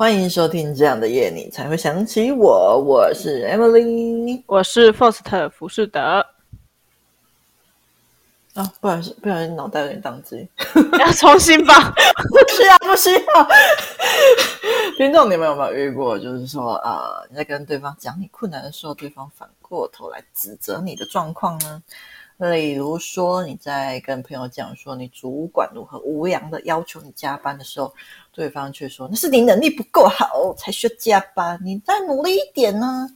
欢迎收听这样的夜，你才会想起我。我是 Emily，我是 First 浮士德。啊，不好意思，不小心脑袋有点宕机，要重新吧？不需要，不需要。听众，你们有没有遇过？就是说，呃，你在跟对方讲你困难的时候，对方反过头来指责你的状况呢？例如说，你在跟朋友讲说你主管如何无良的要求你加班的时候，对方却说那是你能力不够好才需要加班，你再努力一点呢？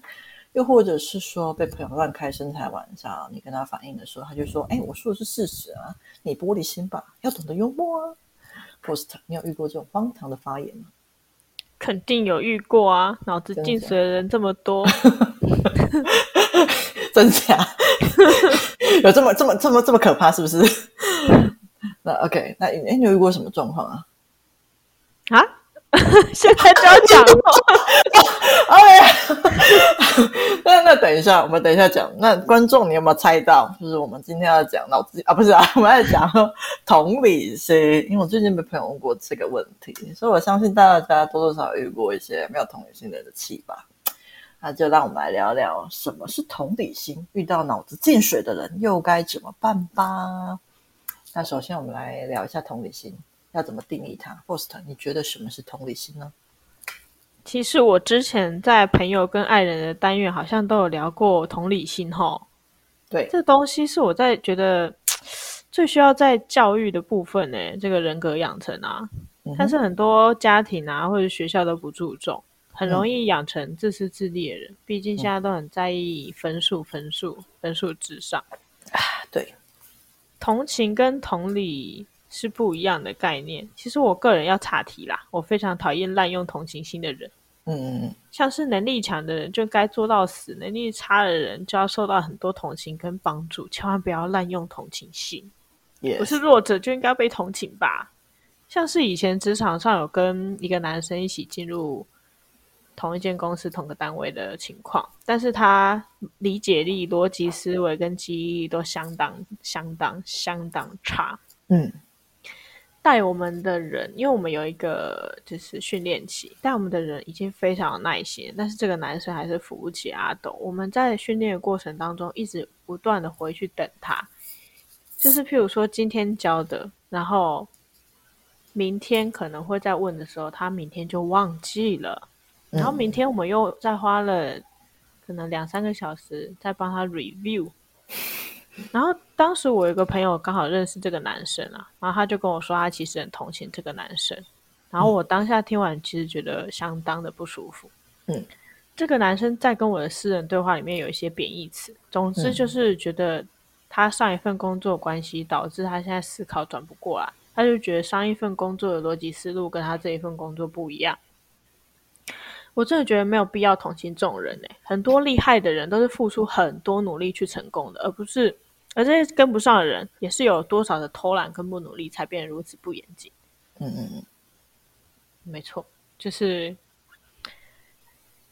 又或者是说被朋友乱开身材玩笑，你跟他反映的时候，他就说：“哎，我说的是事实啊，你玻璃心吧，要懂得幽默啊。” Post，你有遇过这种荒唐的发言吗？肯定有遇过啊，脑子进水的人这么多，真假？有这么这么这么这么可怕是不是？那 OK，那哎，你有遇过什么状况啊？啊？现在就要讲？OK，那那等一下，我们等一下讲。那观众，你有没有猜到？就是我们今天要讲脑子啊，不是啊，我们要讲同理心。因为我最近被朋友问过这个问题，所以我相信大家多多少少遇过一些没有同理心的人的气吧。那就让我们来聊聊什么是同理心，遇到脑子进水的人又该怎么办吧。那首先我们来聊一下同理心，要怎么定义它？Faust，你觉得什么是同理心呢？其实我之前在朋友跟爱人的单元好像都有聊过同理心吼。对，这东西是我在觉得最需要在教育的部分呢，这个人格养成啊，嗯、但是很多家庭啊或者学校都不注重。很容易养成自私自利的人，嗯、毕竟现在都很在意分数、分数、分数至上啊。对，同情跟同理是不一样的概念。其实我个人要岔题啦，我非常讨厌滥用同情心的人。嗯像是能力强的人就该做到死，能力差的人就要受到很多同情跟帮助，千万不要滥用同情心。不是弱者就应该被同情吧？像是以前职场上有跟一个男生一起进入。同一间公司、同个单位的情况，但是他理解力、逻辑思维跟记忆力都相当、相当、相当差。嗯，带我们的人，因为我们有一个就是训练期，带我们的人已经非常有耐心，但是这个男生还是扶不起阿斗。我们在训练的过程当中，一直不断的回去等他，就是譬如说今天教的，然后明天可能会再问的时候，他明天就忘记了。然后明天我们又再花了可能两三个小时再帮他 review。然后当时我有一个朋友刚好认识这个男生啊，然后他就跟我说他其实很同情这个男生。然后我当下听完其实觉得相当的不舒服。嗯，这个男生在跟我的私人对话里面有一些贬义词，总之就是觉得他上一份工作关系导致他现在思考转不过来，他就觉得上一份工作的逻辑思路跟他这一份工作不一样。我真的觉得没有必要同情这种人诶，很多厉害的人都是付出很多努力去成功的，而不是而这些跟不上的人也是有多少的偷懒跟不努力才变得如此不严谨。嗯嗯嗯，没错，就是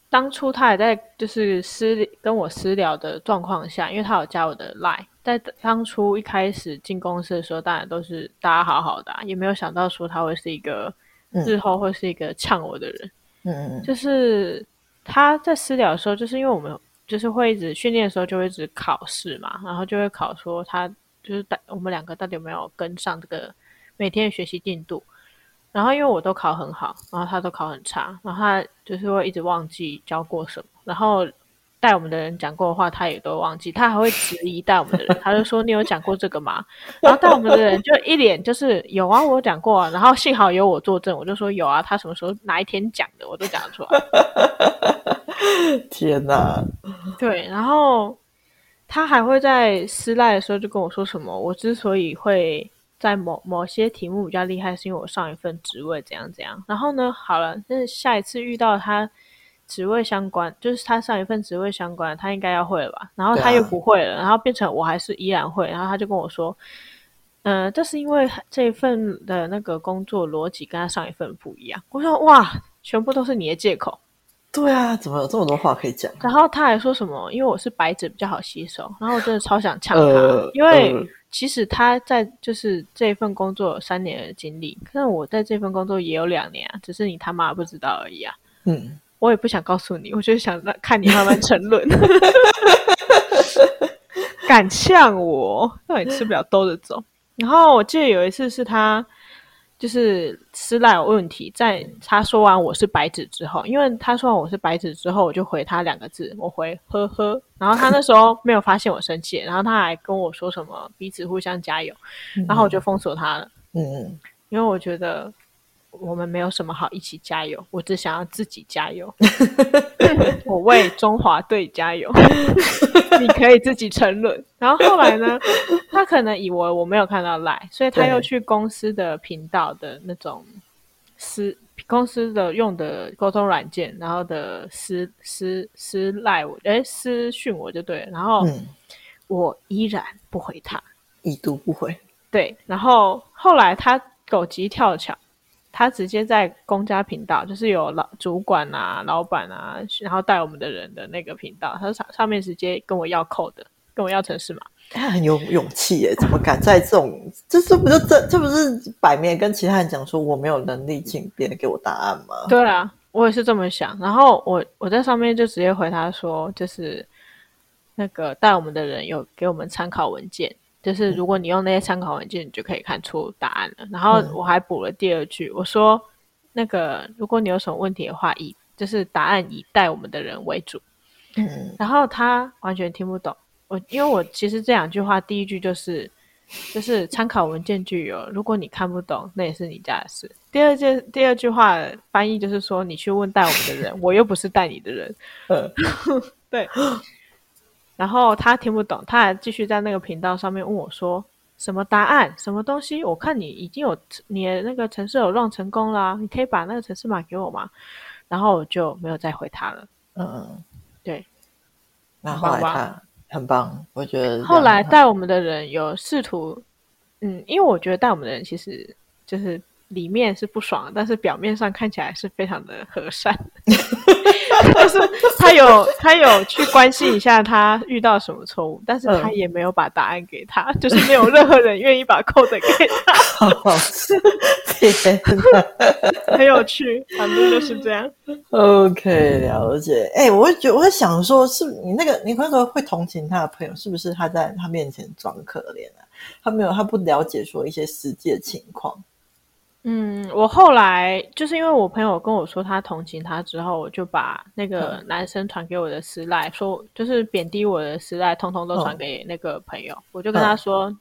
当初他也在就是私跟我私聊的状况下，因为他有加我的 line，在当初一开始进公司的时候，当然都是大家好好的啊，也没有想到说他会是一个日后会是一个呛我的人。嗯嗯，就是他在私聊的时候，就是因为我们就是会一直训练的时候就会一直考试嘛，然后就会考说他就是我们两个到底有没有跟上这个每天的学习进度。然后因为我都考很好，然后他都考很差，然后他就是会一直忘记教过什么，然后。带我们的人讲过的话，他也都忘记，他还会质疑带我们的人，他就说：“你有讲过这个吗？” 然后带我们的人就一脸就是有啊，我有讲过啊。然后幸好有我作证，我就说有啊，他什么时候哪一天讲的，我都讲得出来。天哪！对，然后他还会在失赖的时候就跟我说什么：“我之所以会在某某些题目比较厉害，是因为我上一份职位怎样怎样。”然后呢，好了，那下一次遇到他。职位相关，就是他上一份职位相关，他应该要会了吧？然后他又不会了，啊、然后变成我还是依然会，然后他就跟我说：“嗯、呃，这是因为这一份的那个工作逻辑跟他上一份不一样。”我说：“哇，全部都是你的借口。”对啊，怎么有这么多话可以讲？然后他还说什么？因为我是白纸比较好吸收，然后我真的超想呛他，呃、因为其实他在就是这份工作有三年的经历，可是我在这份工作也有两年啊，只是你他妈不知道而已啊。嗯，我也不想告诉你，我就是想让看你慢慢沉沦。敢呛我，让你吃不了兜着走。然后我记得有一次是他。就是私赖有问题，在他说完我是白纸之后，因为他说完我是白纸之后，我就回他两个字，我回呵呵。然后他那时候没有发现我生气，然后他还跟我说什么彼此互相加油，然后我就封锁他了。嗯嗯，因为我觉得我们没有什么好一起加油，我只想要自己加油。我为中华队加油。你可以自己沉沦，然后后来呢？他可能以为我没有看到赖，所以他又去公司的频道的那种私公司的用的沟通软件，然后的私私私赖我，哎，私讯我就对，然后我依然不回他，已读不回。对，然后后来他狗急跳墙。他直接在公家频道，就是有老主管啊、老板啊，然后带我们的人的那个频道，他上上面直接跟我要 code，跟我要城市码。他很有勇气耶，怎么敢在这种，这这不就这这不是摆明跟其他人讲说我没有能力，请别人给我答案吗？对啊，我也是这么想。然后我我在上面就直接回他说，就是那个带我们的人有给我们参考文件。就是如果你用那些参考文件，你就可以看出答案了。然后我还补了第二句，我说那个如果你有什么问题的话，以就是答案以带我们的人为主。嗯，然后他完全听不懂我，因为我其实这两句话，第一句就是就是参考文件具有，如果你看不懂，那也是你家的事。第二件第二句话翻译就是说，你去问带我们的人，我又不是带你的人。嗯，对。然后他听不懂，他还继续在那个频道上面问我说：“什么答案？什么东西？我看你已经有你的那个城市有 run 成功了，你可以把那个城市码给我吗？”然后我就没有再回他了。嗯嗯，对。那后来他很棒，我觉得。后来带我们的人有试图，嗯，因为我觉得带我们的人其实就是。里面是不爽，但是表面上看起来是非常的和善。就是他有他有去关心一下他遇到什么错误，但是他也没有把答案给他，嗯、就是没有任何人愿意把 code 给他。好好吃，很有趣，反正就是这样。OK，了解。哎、欸，我会觉得，我在想说，是你那个你那个会同情他的朋友，是不是他在他面前装可怜啊？他没有，他不了解说一些实际的情况。嗯，我后来就是因为我朋友跟我说他同情他之后，我就把那个男生传给我的私赖，嗯、说就是贬低我的私赖，通通都传给那个朋友。嗯、我就跟他说，嗯、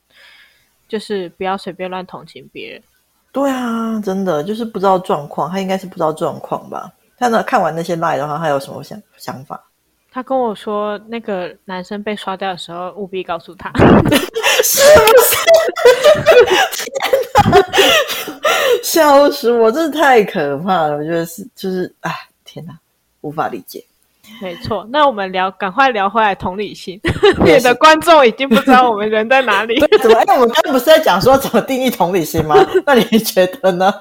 就是不要随便乱同情别人。对啊，真的就是不知道状况，他应该是不知道状况吧？他呢，看完那些赖的话，他有什么想想法？他跟我说，那个男生被刷掉的时候，务必告诉他，是不是？天哪！笑死我！真是太可怕了，我觉得是就是哎，天哪，无法理解。没错，那我们聊，赶快聊回来同理心。你的观众已经不知道我们人在哪里。怎么？哎，我们刚刚不是在讲说怎么定义同理心吗？那你觉得呢？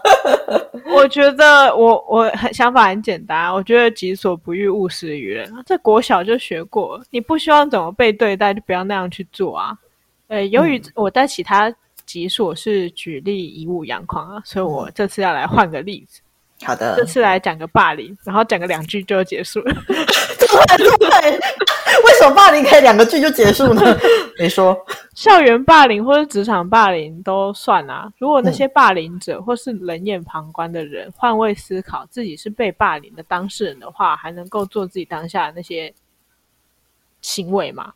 我觉得我我很想法很简单，我觉得己所不欲，勿施于人。这国小就学过，你不希望怎么被对待，就不要那样去做啊。呃，由于我在其他。集数我是举例以武扬狂啊，所以我这次要来换个例子。好的，这次来讲个霸凌，然后讲个两句就结束了。对，为什么霸凌可以两个句就结束呢？没说，校园霸凌或者职场霸凌都算啊。如果那些霸凌者或是冷眼旁观的人换位思考，自己是被霸凌的当事人的话，还能够做自己当下的那些行为吗？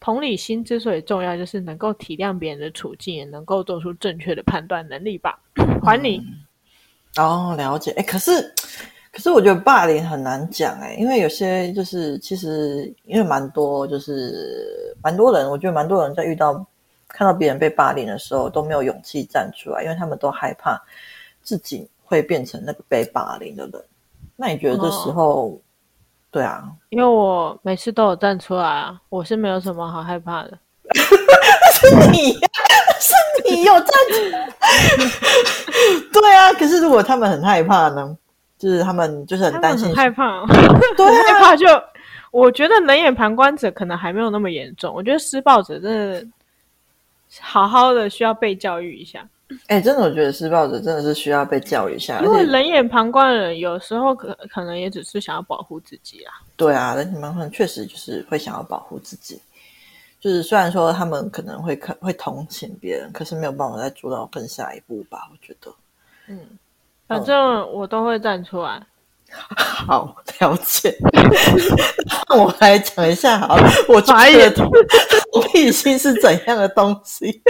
同理心之所以重要，就是能够体谅别人的处境，也能够做出正确的判断能力吧。还你、嗯、哦，了解。哎，可是，可是我觉得霸凌很难讲哎，因为有些就是其实因为蛮多就是蛮多人，我觉得蛮多人在遇到看到别人被霸凌的时候都没有勇气站出来，因为他们都害怕自己会变成那个被霸凌的人。那你觉得这时候？哦对啊，因为我每次都有站出来啊，我是没有什么好害怕的。是你呀，是你有站出来。对啊，可是如果他们很害怕呢？就是他们就是很担心，很害怕。对啊，害怕就我觉得冷眼旁观者可能还没有那么严重，我觉得施暴者真的好好的需要被教育一下。哎、欸，真的，我觉得施暴者真的是需要被教育一下。因为冷眼旁观的人有时候可可能也只是想要保护自己啊。对啊，冷眼旁观确实就是会想要保护自己。就是虽然说他们可能会可会同情别人，可是没有办法再做到更下一步吧？我觉得。嗯，反正我都会站出来。好，了解。那我来讲一下好了，我觉得同理心是怎样的东西？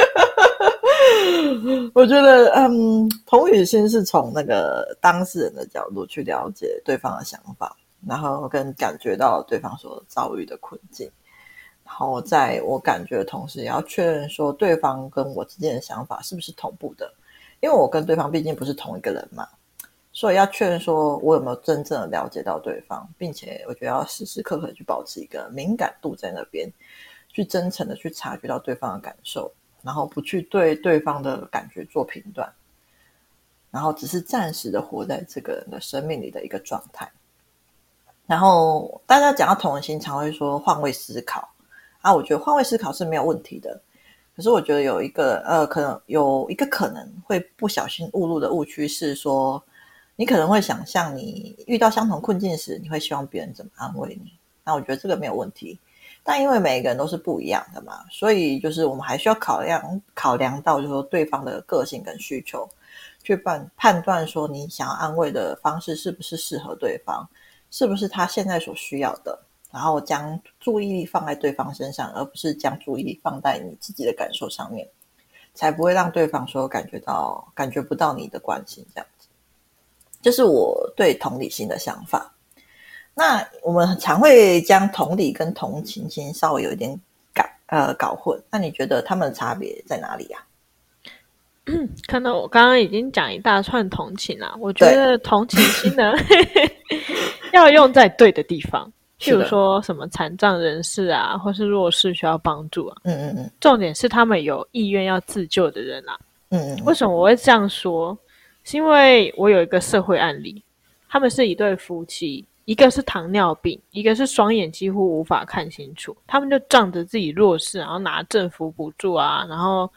我觉得，嗯，同理心是从那个当事人的角度去了解对方的想法，然后跟感觉到对方所遭遇的困境，然后在我感觉的同时，也要确认说对方跟我之间的想法是不是同步的，因为我跟对方毕竟不是同一个人嘛。所以要确认说，我有没有真正的了解到对方，并且我觉得要时时刻刻去保持一个敏感度在那边，去真诚的去察觉到对方的感受，然后不去对对方的感觉做评断，然后只是暂时的活在这个人的生命里的一个状态。然后大家讲到同理心，常会说换位思考啊，我觉得换位思考是没有问题的，可是我觉得有一个呃，可能有一个可能会不小心误入的误区是说。你可能会想象，你遇到相同困境时，你会希望别人怎么安慰你？那我觉得这个没有问题，但因为每个人都是不一样的嘛，所以就是我们还需要考量考量到，就是说对方的个性跟需求，去判判断说你想要安慰的方式是不是适合对方，是不是他现在所需要的，然后将注意力放在对方身上，而不是将注意力放在你自己的感受上面，才不会让对方说感觉到感觉不到你的关心这样子。就是我对同理心的想法。那我们常会将同理跟同情心稍微有一点搞呃搞混。那你觉得他们的差别在哪里呀？嗯，可能我刚刚已经讲一大串同情了。我觉得同情心呢，要用在对的地方，譬如说什么残障人士啊，或是弱势需要帮助啊。嗯嗯嗯。重点是他们有意愿要自救的人啊。嗯嗯。为什么我会这样说？是因为我有一个社会案例，他们是一对夫妻，一个是糖尿病，一个是双眼几乎无法看清楚。他们就仗着自己弱势，然后拿政府补助啊，然后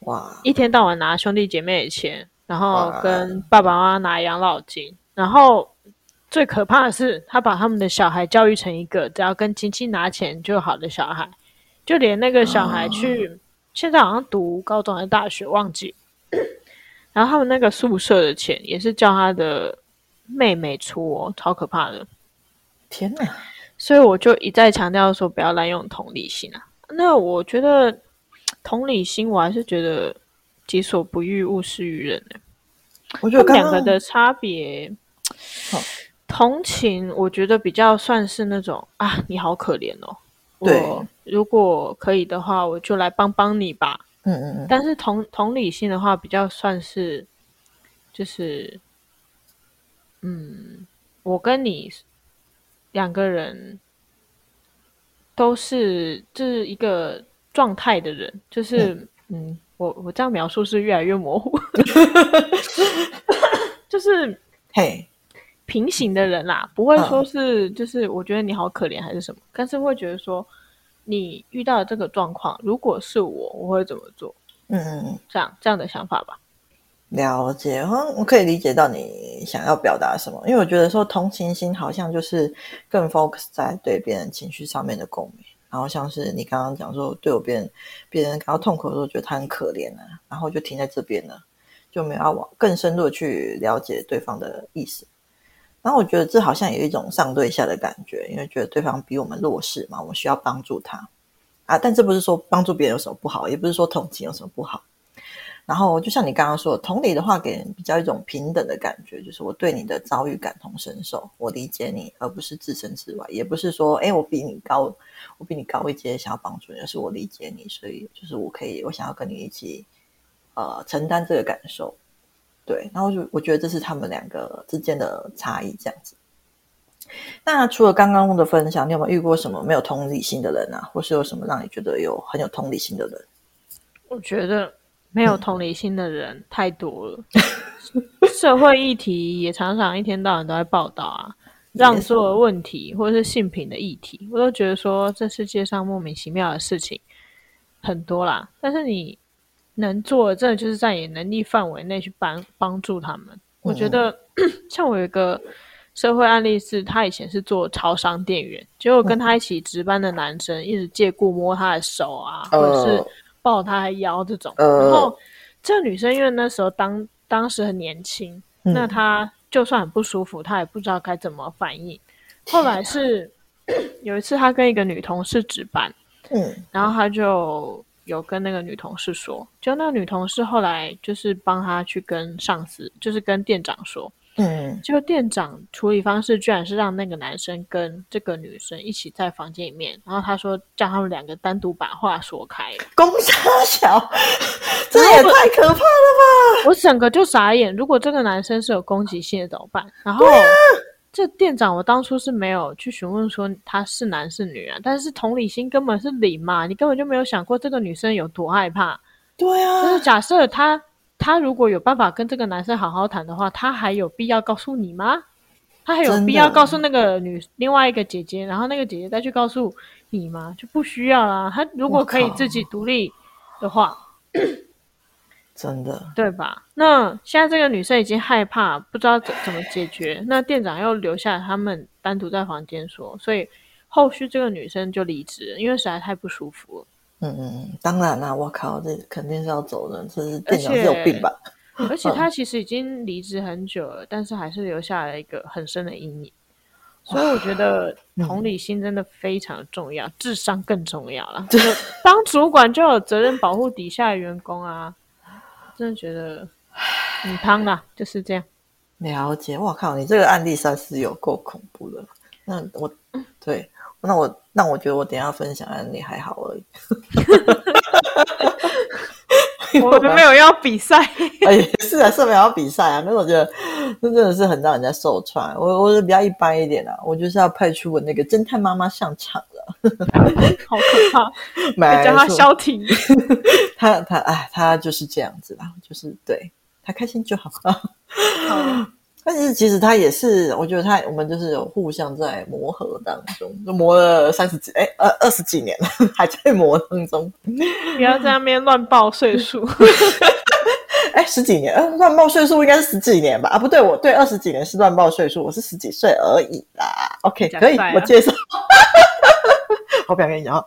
哇，一天到晚拿兄弟姐妹的钱，然后跟爸爸妈妈拿养老金，然后最可怕的是，他把他们的小孩教育成一个只要跟亲戚拿钱就好的小孩，就连那个小孩去，啊、现在好像读高中还是大学，忘记。然后他们那个宿舍的钱也是叫他的妹妹出哦，超可怕的！天哪！所以我就一再强调说不要滥用同理心啊。那我觉得同理心，我还是觉得己所不欲，勿施于人呢。我觉得两个的差别，同情我觉得比较算是那种啊，你好可怜哦。对，我如果可以的话，我就来帮帮你吧。嗯嗯嗯，但是同同理心的话，比较算是，就是，嗯，我跟你两个人都是就是一个状态的人，就是嗯，嗯，我我这样描述是越来越模糊，就是嘿，平行的人啦，不会说是就是我觉得你好可怜还是什么，但是会觉得说。你遇到这个状况，如果是我，我会怎么做？嗯嗯，这样这样的想法吧。了解，我可以理解到你想要表达什么，因为我觉得说同情心好像就是更 focus 在对别人情绪上面的共鸣，然后像是你刚刚讲说，对我别人别人感到痛苦的时候，觉得他很可怜啊，然后就停在这边了，就没有要往更深入的去了解对方的意思。然后我觉得这好像有一种上对下的感觉，因为觉得对方比我们弱势嘛，我们需要帮助他啊。但这不是说帮助别人有什么不好，也不是说同情有什么不好。然后就像你刚刚说的，同理的话，给人比较一种平等的感觉，就是我对你的遭遇感同身受，我理解你，而不是置身事外，也不是说哎，我比你高，我比你高一阶，想要帮助你，而是我理解你，所以就是我可以，我想要跟你一起呃承担这个感受。对，然后就我觉得这是他们两个之间的差异，这样子。那除了刚刚的分享，你有没有遇过什么没有同理心的人啊？或是有什么让你觉得有很有同理心的人？我觉得没有同理心的人太多了，嗯、社会议题也常常一天到晚都在报道啊，让所有问题或者是性平的议题，我都觉得说这世界上莫名其妙的事情很多啦，但是你能做的，真的就是在你能力范围内去帮帮助他们。我觉得、嗯、像我有一个社会案例是，他以前是做超商店员，结果跟他一起值班的男生一直借故摸他的手啊，或者是抱他的腰这种。呃、然后这个女生因为那时候当当时很年轻，嗯、那她就算很不舒服，她也不知道该怎么反应。后来是有一次，她跟一个女同事值班，嗯，然后她就有跟那个女同事说，就那个女同事后来就是帮她去跟上司，就是跟店长说，嗯，就店长处理方式居然是让那个男生跟这个女生一起在房间里面，然后他说叫他们两个单独把话说开。公杀小，这也太可怕了吧！我整个就傻眼，如果这个男生是有攻击性的怎么办？然后。这店长，我当初是没有去询问说他是男是女啊，但是同理心根本是零嘛，你根本就没有想过这个女生有多害怕。对啊，就是假设他他如果有办法跟这个男生好好谈的话，他还有必要告诉你吗？他还有必要告诉那个女另外一个姐姐，然后那个姐姐再去告诉你吗？就不需要啦。他如果可以自己独立的话。真的对吧？那现在这个女生已经害怕，不知道怎怎么解决。那店长又留下他们单独在房间说，所以后续这个女生就离职，因为实在太不舒服了。嗯嗯嗯，当然啦，我靠，这肯定是要走人，这是店长是有病吧？而且他其实已经离职很久了，但是还是留下了一个很深的阴影。所以我觉得同理心真的非常重要，嗯、智商更重要了。就当主管就有责任保护底下的员工啊。真的觉得很汤啦，就是这样。了解，我靠，你这个案例算是有够恐怖的。那我对，那我那我觉得我等一下分享案例还好而已。我们没有要比赛，哎，是啊，是没有要比赛啊。那我觉得那真的是很让人家受创。我我是比较一般一点的，啊，我就是要派出我那个侦探妈妈上场了。好可怕！没叫他消停。他他哎，他就是这样子啦，就是对他开心就好。好，但是其实他也是，我觉得他我们就是有互相在磨合当中，就磨了三十几哎二二十几年了，还在磨当中。不要在那边乱报岁数。哎，十几年，乱报岁数应该是十几年吧？啊，不对，我对二十几年是乱报岁数，我是十几岁而已啦。OK，可以，我接受。我不想跟你讲，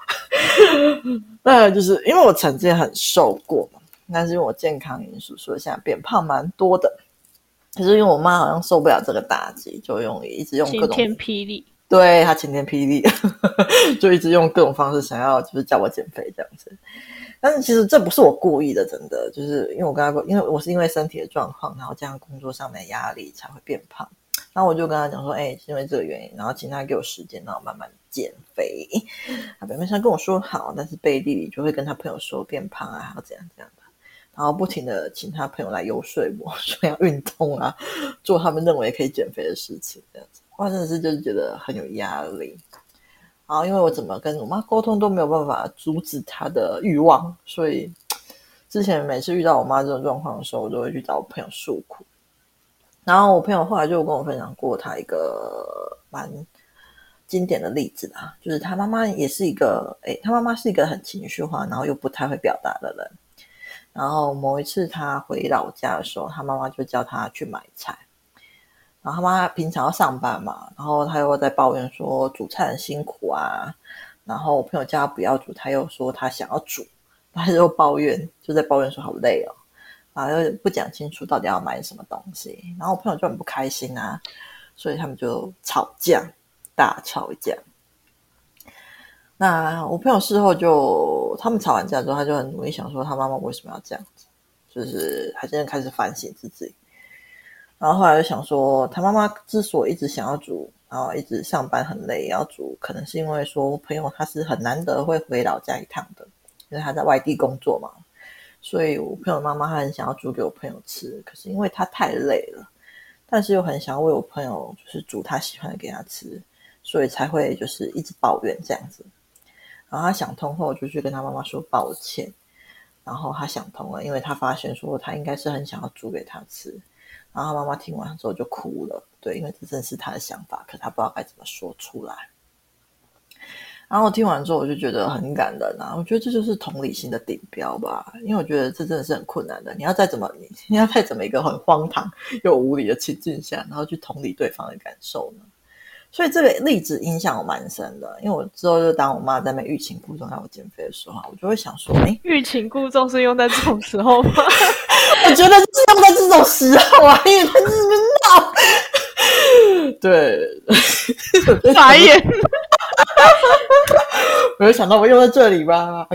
那就是因为我曾经很瘦过嘛，但是因为我健康因素，所以现在变胖蛮多的。可是因为我妈好像受不了这个打击，就用一直用各种晴天霹雳，对，她晴天霹雳，就一直用各种方式想要就是叫我减肥这样子。但是其实这不是我故意的，真的就是因为我跟她说，因为我是因为身体的状况，然后加上工作上面的压力才会变胖。然后我就跟她讲说，哎、欸，是因为这个原因，然后请她给我时间，让我慢慢减肥。他表面上跟我说好，但是背地里就会跟她朋友说变胖啊，要怎样怎样的，然后不停的请他朋友来游说我，说要运动啊，做他们认为可以减肥的事情，这样子。我真的是就是觉得很有压力。然后因为我怎么跟我妈沟通都没有办法阻止她的欲望，所以之前每次遇到我妈这种状况的时候，我都会去找我朋友诉苦。然后我朋友后来就跟我分享过他一个蛮经典的例子啦，就是他妈妈也是一个，诶，他妈妈是一个很情绪化，然后又不太会表达的人。然后某一次他回老家的时候，他妈妈就叫他去买菜。然后他妈妈平常要上班嘛，然后他又在抱怨说煮菜很辛苦啊。然后我朋友叫他不要煮，他又说他想要煮，他又抱怨，就在抱怨说好累哦。然后，又不讲清楚到底要买什么东西，然后我朋友就很不开心啊，所以他们就吵架，大吵架。那我朋友事后就，他们吵完架之后，他就很努力想说他妈妈为什么要这样子，就是他真的开始反省自己。然后后来就想说，他妈妈之所以一直想要煮，然后一直上班很累也要煮，可能是因为说朋友他是很难得会回老家一趟的，因为他在外地工作嘛。所以我朋友妈妈她很想要煮给我朋友吃，可是因为她太累了，但是又很想要为我朋友就是煮她喜欢的给他吃，所以才会就是一直抱怨这样子。然后他想通后，就去跟他妈妈说抱歉。然后他想通了，因为他发现说他应该是很想要煮给他吃。然后他妈妈听完之后就哭了，对，因为这正是他的想法，可他不知道该怎么说出来。然后我听完之后，我就觉得很感人啊！我觉得这就是同理心的顶标吧，因为我觉得这真的是很困难的。你要再怎么，你要再怎么一个很荒唐又无理的情境下，然后去同理对方的感受呢？所以这个例子影响我蛮深的，因为我之后就当我妈在那欲擒故纵让我减肥的时候，我就会想说：哎，欲擒故纵是用在这种时候吗？我觉得是用在这种时候啊，因为他就是闹。对，傻眼。没有想到我用在这里吧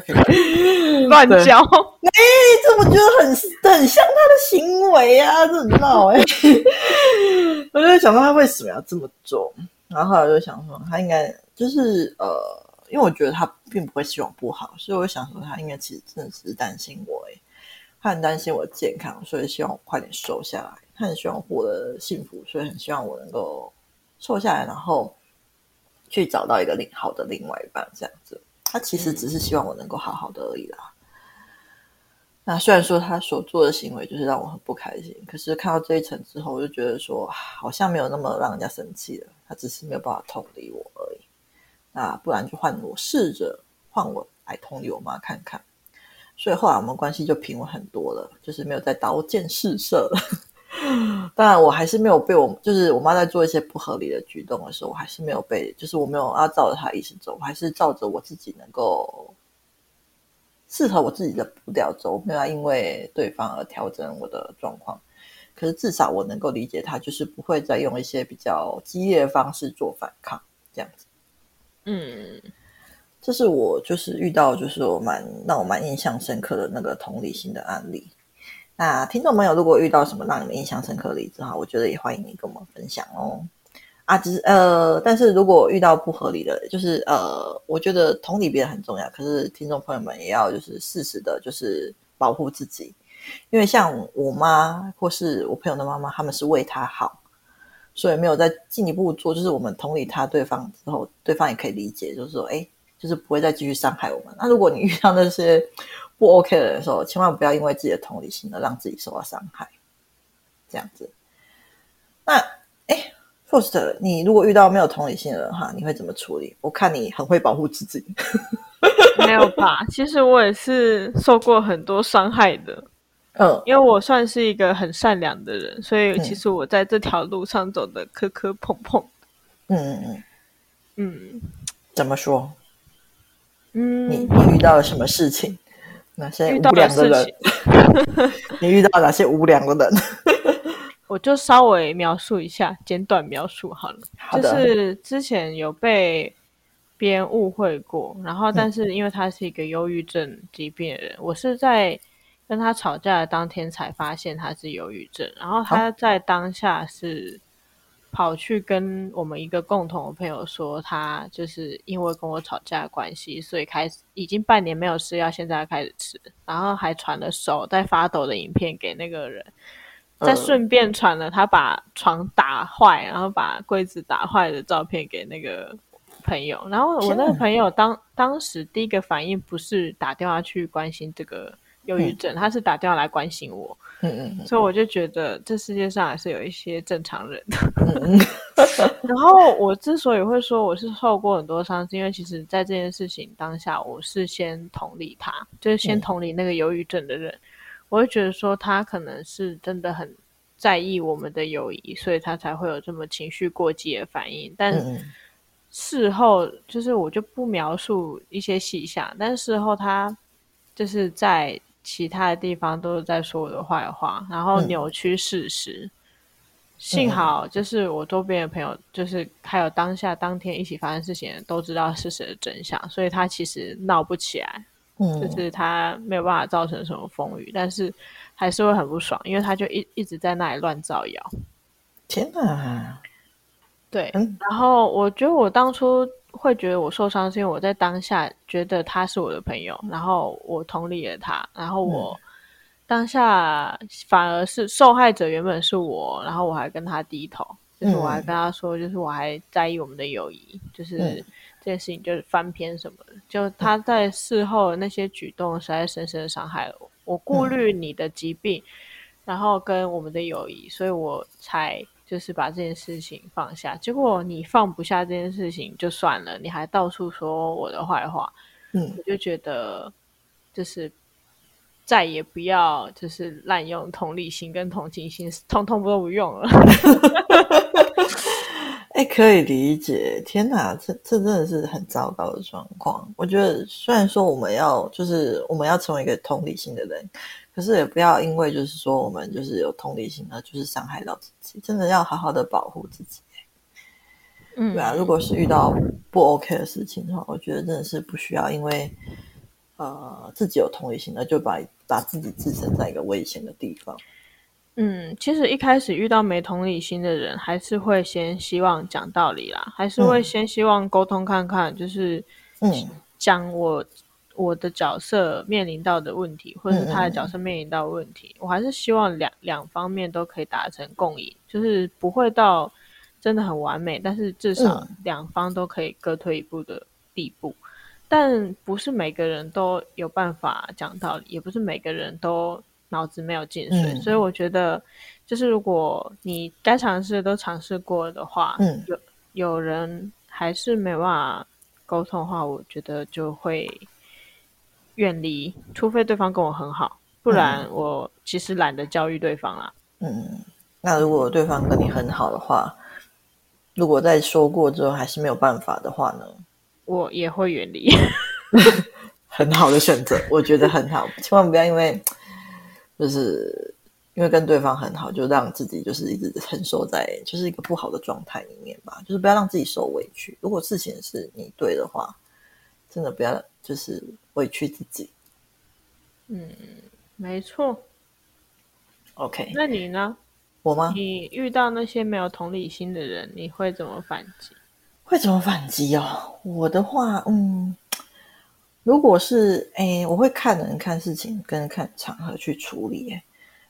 乱教。哎，这我觉得很很像他的行为啊，这很闹哎。我就想到他为什么要这么做，然后后来就想说，他应该就是呃，因为我觉得他并不会希望不好，所以我想说，他应该其实真的只是担心我哎，他很担心我的健康，所以希望我快点瘦下来。他很希望我获得幸福，所以很希望我能够瘦下来，然后。去找到一个另好的另外一半，这样子，他其实只是希望我能够好好的而已啦。那虽然说他所做的行为就是让我很不开心，可是看到这一层之后，我就觉得说好像没有那么让人家生气了。他只是没有办法同理我而已。那不然就换我试着换我来同理我妈看看。所以后来我们关系就平稳很多了，就是没有再刀剑试射了。当然，我还是没有被我，就是我妈在做一些不合理的举动的时候，我还是没有被，就是我没有要照着她意思走，我还是照着我自己能够适合我自己的步调走，我没有要因为对方而调整我的状况。可是至少我能够理解他，就是不会再用一些比较激烈的方式做反抗，这样子。嗯，这是我就是遇到就是我蛮让我蛮印象深刻的那个同理心的案例。那听众朋友，如果遇到什么让你们印象深刻的例子哈，我觉得也欢迎你跟我们分享哦。啊，只是呃，但是如果遇到不合理的，就是呃，我觉得同理别人很重要，可是听众朋友们也要就是适时的，就是保护自己，因为像我妈或是我朋友的妈妈，他们是为他好，所以没有再进一步做，就是我们同理他对方之后，对方也可以理解，就是说，哎，就是不会再继续伤害我们。那如果你遇到那些，不 OK 的人的时候，千万不要因为自己的同理心而让自己受到伤害，这样子。那哎，Faust，你如果遇到没有同理心的人哈，你会怎么处理？我看你很会保护自己。没有吧？其实我也是受过很多伤害的。嗯，因为我算是一个很善良的人，所以其实我在这条路上走的磕磕碰碰。嗯嗯嗯。嗯，怎么说？嗯，你你遇到了什么事情？哪些无良的人？你遇到哪些无良的人？我就稍微描述一下，简短描述好了。就是之前有被别人误会过，然后但是因为他是一个忧郁症疾病的人，嗯、我是在跟他吵架的当天才发现他是忧郁症，然后他在当下是。跑去跟我们一个共同的朋友说，他就是因为跟我吵架的关系，所以开始已经半年没有吃药，现在开始吃，然后还传了手在发抖的影片给那个人，再顺便传了他把床打坏，然后把柜子打坏的照片给那个朋友。然后我那个朋友当当时第一个反应不是打电话去关心这个忧郁症，他是打电话来关心我。嗯嗯，所以我就觉得这世界上还是有一些正常人的。嗯、然后我之所以会说我是受过很多伤，是因为其实在这件事情当下，我是先同理他，就是先同理那个忧郁症的人。嗯、我会觉得说他可能是真的很在意我们的友谊，所以他才会有这么情绪过激的反应。但事后就是我就不描述一些细项，但事后他就是在。其他的地方都是在说我的坏话，然后扭曲事实。嗯、幸好就是我周边的朋友，就是还有当下当天一起发生事情的都知道事实的真相，所以他其实闹不起来，嗯、就是他没有办法造成什么风雨，但是还是会很不爽，因为他就一一直在那里乱造谣。天哪！对，嗯、然后我觉得我当初。会觉得我受伤，是因为我在当下觉得他是我的朋友，然后我同理了他，然后我当下反而是受害者，原本是我，然后我还跟他低头，就是我还跟他说，就是我还在意我们的友谊，就是这件事情就是翻篇什么的，就他在事后那些举动实在深深的伤害了我，我顾虑你的疾病，然后跟我们的友谊，所以我才就是把这件事情放下。结果你放不下这件事情就算了，你还到处说我的坏话，嗯，我就觉得就是再也不要就是滥用同理心跟同情心，通通都不用了。哎，可以理解。天哪，这这真的是很糟糕的状况。我觉得，虽然说我们要就是我们要成为一个同理心的人，可是也不要因为就是说我们就是有同理心呢，就是伤害到自己。真的要好好的保护自己。嗯，对啊。如果是遇到不 OK 的事情的话，我觉得真的是不需要因为呃自己有同理心，那就把把自己置身在一个危险的地方。嗯，其实一开始遇到没同理心的人，还是会先希望讲道理啦，还是会先希望沟通看看，嗯、就是嗯讲我我的角色面临到的问题，或者是他的角色面临到的问题，嗯、我还是希望两两方面都可以达成共赢，就是不会到真的很完美，但是至少两方都可以各退一步的地步。嗯、但不是每个人都有办法讲道理，也不是每个人都。脑子没有进水，嗯、所以我觉得，就是如果你该尝试都尝试过的话，嗯、有有人还是没办法沟通的话，我觉得就会远离，除非对方跟我很好，不然我其实懒得教育对方啦。嗯，那如果对方跟你很好的话，如果在说过之后还是没有办法的话呢？我也会远离。很好的选择，我觉得很好，千万不要因为。就是因为跟对方很好，就让自己就是一直承受在就是一个不好的状态里面吧。就是不要让自己受委屈。如果事情是你对的话，真的不要就是委屈自己。嗯，没错。OK，那你呢？我吗？你遇到那些没有同理心的人，你会怎么反击？会怎么反击哦？我的话，嗯。如果是诶，我会看人看事情跟看场合去处理。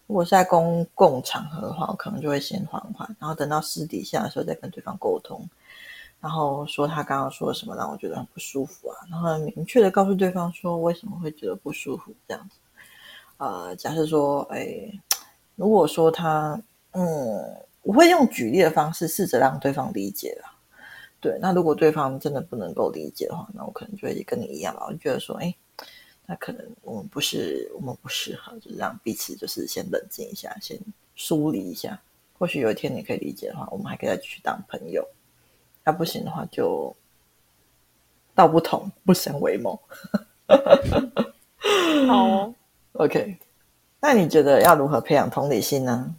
如果是在公共场合的话，我可能就会先缓缓，然后等到私底下的时候再跟对方沟通，然后说他刚刚说什么让我觉得很不舒服啊，然后明确的告诉对方说为什么会觉得不舒服这样子。呃，假设说，诶，如果说他，嗯，我会用举例的方式试着让对方理解啦。对，那如果对方真的不能够理解的话，那我可能就会跟你一样吧。我就觉得说，哎，那可能我们不是，我们不适合，就是让彼此就是先冷静一下，先梳理一下。或许有一天你可以理解的话，我们还可以再继续当朋友。那不行的话，就道不同不相为谋。好哦，OK。那你觉得要如何培养同理心呢？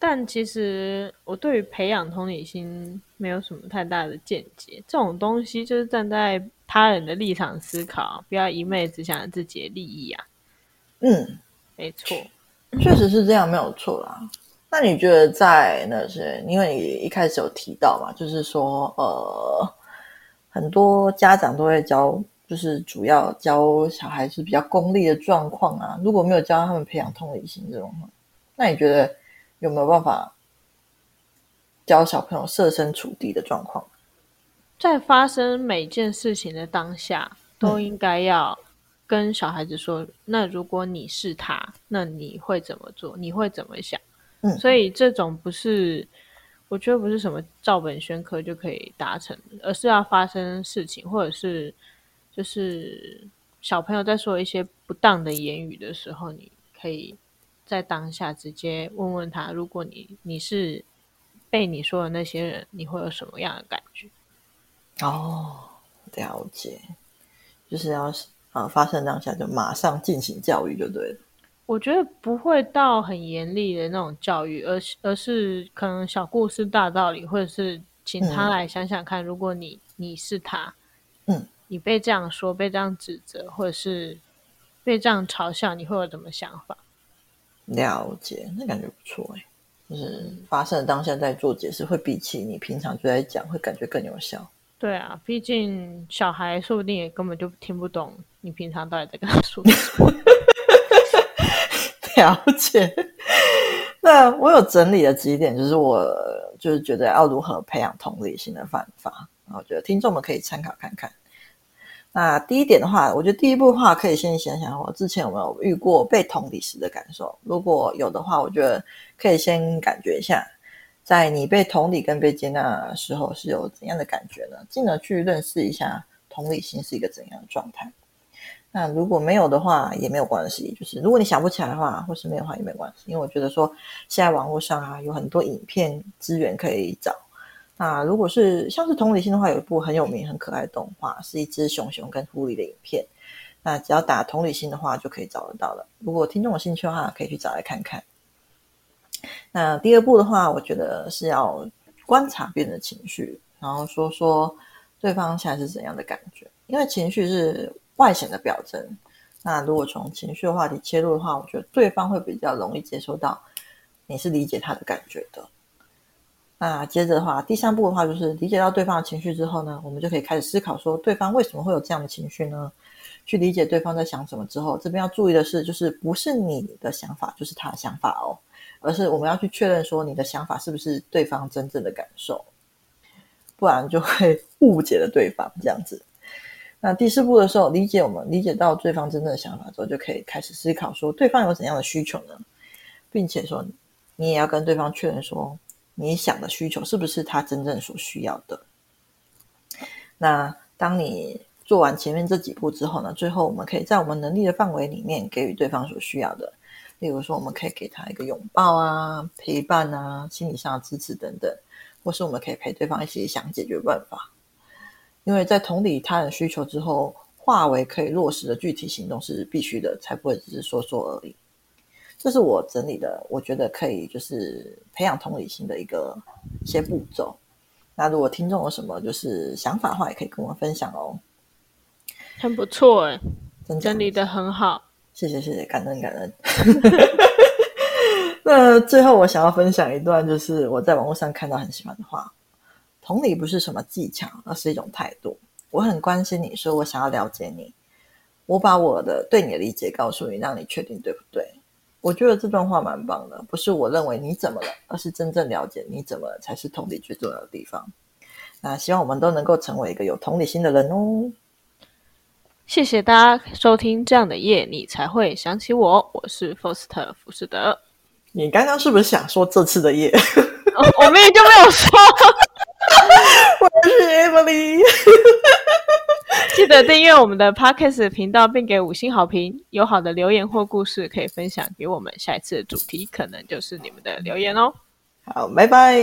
但其实我对于培养同理心没有什么太大的见解。这种东西就是站在他人的立场思考，不要一昧只想着自己的利益啊。嗯，没错，确实是这样，没有错啦。那你觉得在那些，因为你一开始有提到嘛，就是说，呃，很多家长都会教，就是主要教小孩是比较功利的状况啊。如果没有教他们培养同理心这种，那你觉得？有没有办法教小朋友设身处地的状况？在发生每件事情的当下，都应该要跟小孩子说：“嗯、那如果你是他，那你会怎么做？你会怎么想？”嗯，所以这种不是，我觉得不是什么照本宣科就可以达成的，而是要发生事情，或者是就是小朋友在说一些不当的言语的时候，你可以。在当下直接问问他，如果你你是被你说的那些人，你会有什么样的感觉？哦，了解，就是要啊发生当下就马上进行教育就对了。我觉得不会到很严厉的那种教育，而是而是可能小故事大道理，或者是请他来想想看，嗯、如果你你是他，嗯，你被这样说，被这样指责，或者是被这样嘲笑，你会有什么想法？了解，那感觉不错哎，就是发生的当下在做解释，会比起你平常就在讲，会感觉更有效。对啊，毕竟小孩说不定也根本就听不懂你平常到底在跟他说什么。了解。那我有整理了几点，就是我就是觉得要如何培养同理心的方法，然后我觉得听众们可以参考看看。那第一点的话，我觉得第一步的话，可以先想想我之前有没有遇过被同理时的感受。如果有的话，我觉得可以先感觉一下，在你被同理跟被接纳的时候是有怎样的感觉呢？进而去认识一下同理心是一个怎样的状态。那如果没有的话也没有关系，就是如果你想不起来的话，或是没有的话也没关系，因为我觉得说现在网络上啊有很多影片资源可以找。那如果是像是同理心的话，有一部很有名、很可爱的动画，是一只熊熊跟狐狸的影片。那只要打同理心的话，就可以找得到了。如果听众有兴趣的话，可以去找来看看。那第二步的话，我觉得是要观察别人的情绪，然后说说对方现在是怎样的感觉，因为情绪是外显的表征。那如果从情绪的话题切入的话，我觉得对方会比较容易接收到你是理解他的感觉的。那接着的话，第三步的话就是理解到对方的情绪之后呢，我们就可以开始思考说，对方为什么会有这样的情绪呢？去理解对方在想什么之后，这边要注意的是，就是不是你的想法就是他的想法哦，而是我们要去确认说，你的想法是不是对方真正的感受，不然就会误解了对方这样子。那第四步的时候，理解我们理解到对方真正的想法之后，就可以开始思考说，对方有怎样的需求呢？并且说，你也要跟对方确认说。你想的需求是不是他真正所需要的？那当你做完前面这几步之后呢，最后我们可以在我们能力的范围里面给予对方所需要的。例如说，我们可以给他一个拥抱啊、陪伴啊、心理上的支持等等，或是我们可以陪对方一起想解决办法。因为在同理他人需求之后，化为可以落实的具体行动是必须的，才不会只是说说而已。这是我整理的，我觉得可以就是培养同理心的一个一些步骤。那如果听众有什么就是想法的话，也可以跟我分享哦。很不错哎，整理的很好，谢谢谢谢，感恩感恩。那最后我想要分享一段，就是我在网络上看到很喜欢的话：同理不是什么技巧，而是一种态度。我很关心你，所以我想要了解你。我把我的对你的理解告诉你，让你确定对不对？我觉得这段话蛮棒的，不是我认为你怎么了，而是真正了解你怎么了才是同理最重要的地方。那希望我们都能够成为一个有同理心的人哦。谢谢大家收听这样的夜，你才会想起我。我是 Foster 福士德。你刚刚是不是想说这次的夜？哦、我明明就没有说。我是 Emily，记得订阅我们的 Podcast 频道，并给五星好评。有好的留言或故事可以分享给我们，下一次主题可能就是你们的留言哦。好，拜拜。